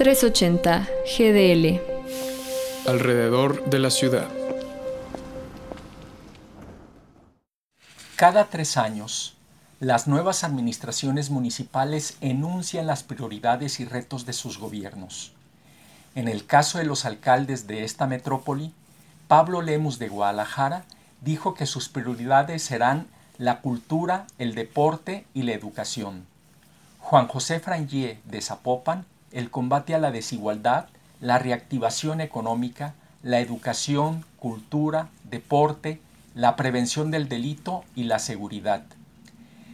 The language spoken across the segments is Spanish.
380 GDL. Alrededor de la ciudad. Cada tres años, las nuevas administraciones municipales enuncian las prioridades y retos de sus gobiernos. En el caso de los alcaldes de esta metrópoli, Pablo Lemus de Guadalajara dijo que sus prioridades serán la cultura, el deporte y la educación. Juan José Frangier de Zapopan, el combate a la desigualdad, la reactivación económica, la educación, cultura, deporte, la prevención del delito y la seguridad.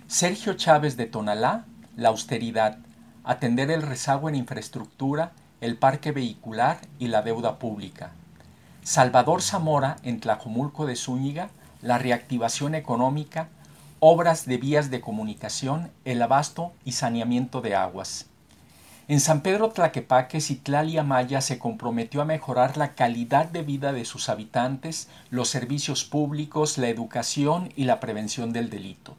Sergio Chávez de Tonalá, la austeridad, atender el rezago en infraestructura, el parque vehicular y la deuda pública. Salvador Zamora en Tlajomulco de Zúñiga, la reactivación económica, obras de vías de comunicación, el abasto y saneamiento de aguas. En San Pedro Tlaquepaque, Citlalia Maya se comprometió a mejorar la calidad de vida de sus habitantes, los servicios públicos, la educación y la prevención del delito.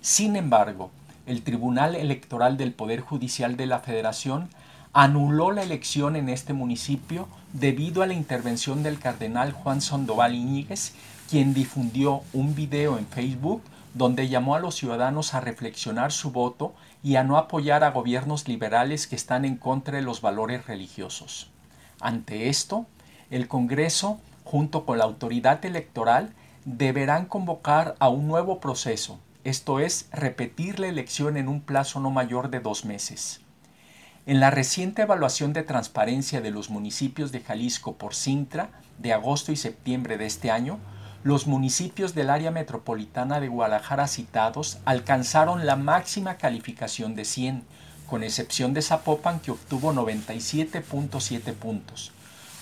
Sin embargo, el Tribunal Electoral del Poder Judicial de la Federación anuló la elección en este municipio debido a la intervención del cardenal Juan Sandoval Iñiguez, quien difundió un video en Facebook donde llamó a los ciudadanos a reflexionar su voto y a no apoyar a gobiernos liberales que están en contra de los valores religiosos. Ante esto, el Congreso, junto con la autoridad electoral, deberán convocar a un nuevo proceso, esto es, repetir la elección en un plazo no mayor de dos meses. En la reciente evaluación de transparencia de los municipios de Jalisco por Sintra de agosto y septiembre de este año, los municipios del área metropolitana de Guadalajara citados alcanzaron la máxima calificación de 100, con excepción de Zapopan que obtuvo 97.7 puntos,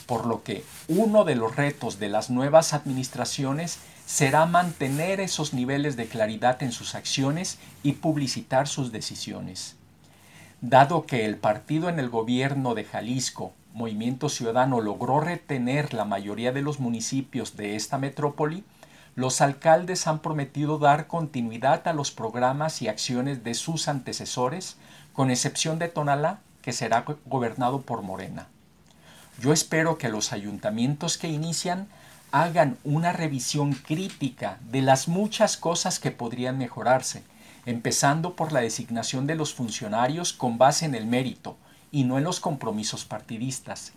por lo que uno de los retos de las nuevas administraciones será mantener esos niveles de claridad en sus acciones y publicitar sus decisiones. Dado que el partido en el gobierno de Jalisco, Movimiento Ciudadano, logró retener la mayoría de los municipios de esta metrópoli, los alcaldes han prometido dar continuidad a los programas y acciones de sus antecesores, con excepción de Tonalá, que será gobernado por Morena. Yo espero que los ayuntamientos que inician hagan una revisión crítica de las muchas cosas que podrían mejorarse, empezando por la designación de los funcionarios con base en el mérito y no en los compromisos partidistas,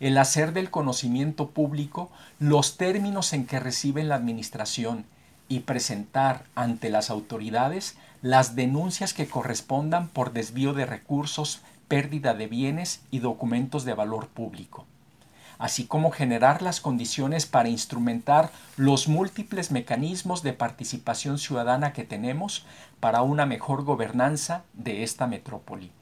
el hacer del conocimiento público los términos en que reciben la administración y presentar ante las autoridades las denuncias que correspondan por desvío de recursos, pérdida de bienes y documentos de valor público así como generar las condiciones para instrumentar los múltiples mecanismos de participación ciudadana que tenemos para una mejor gobernanza de esta metrópoli.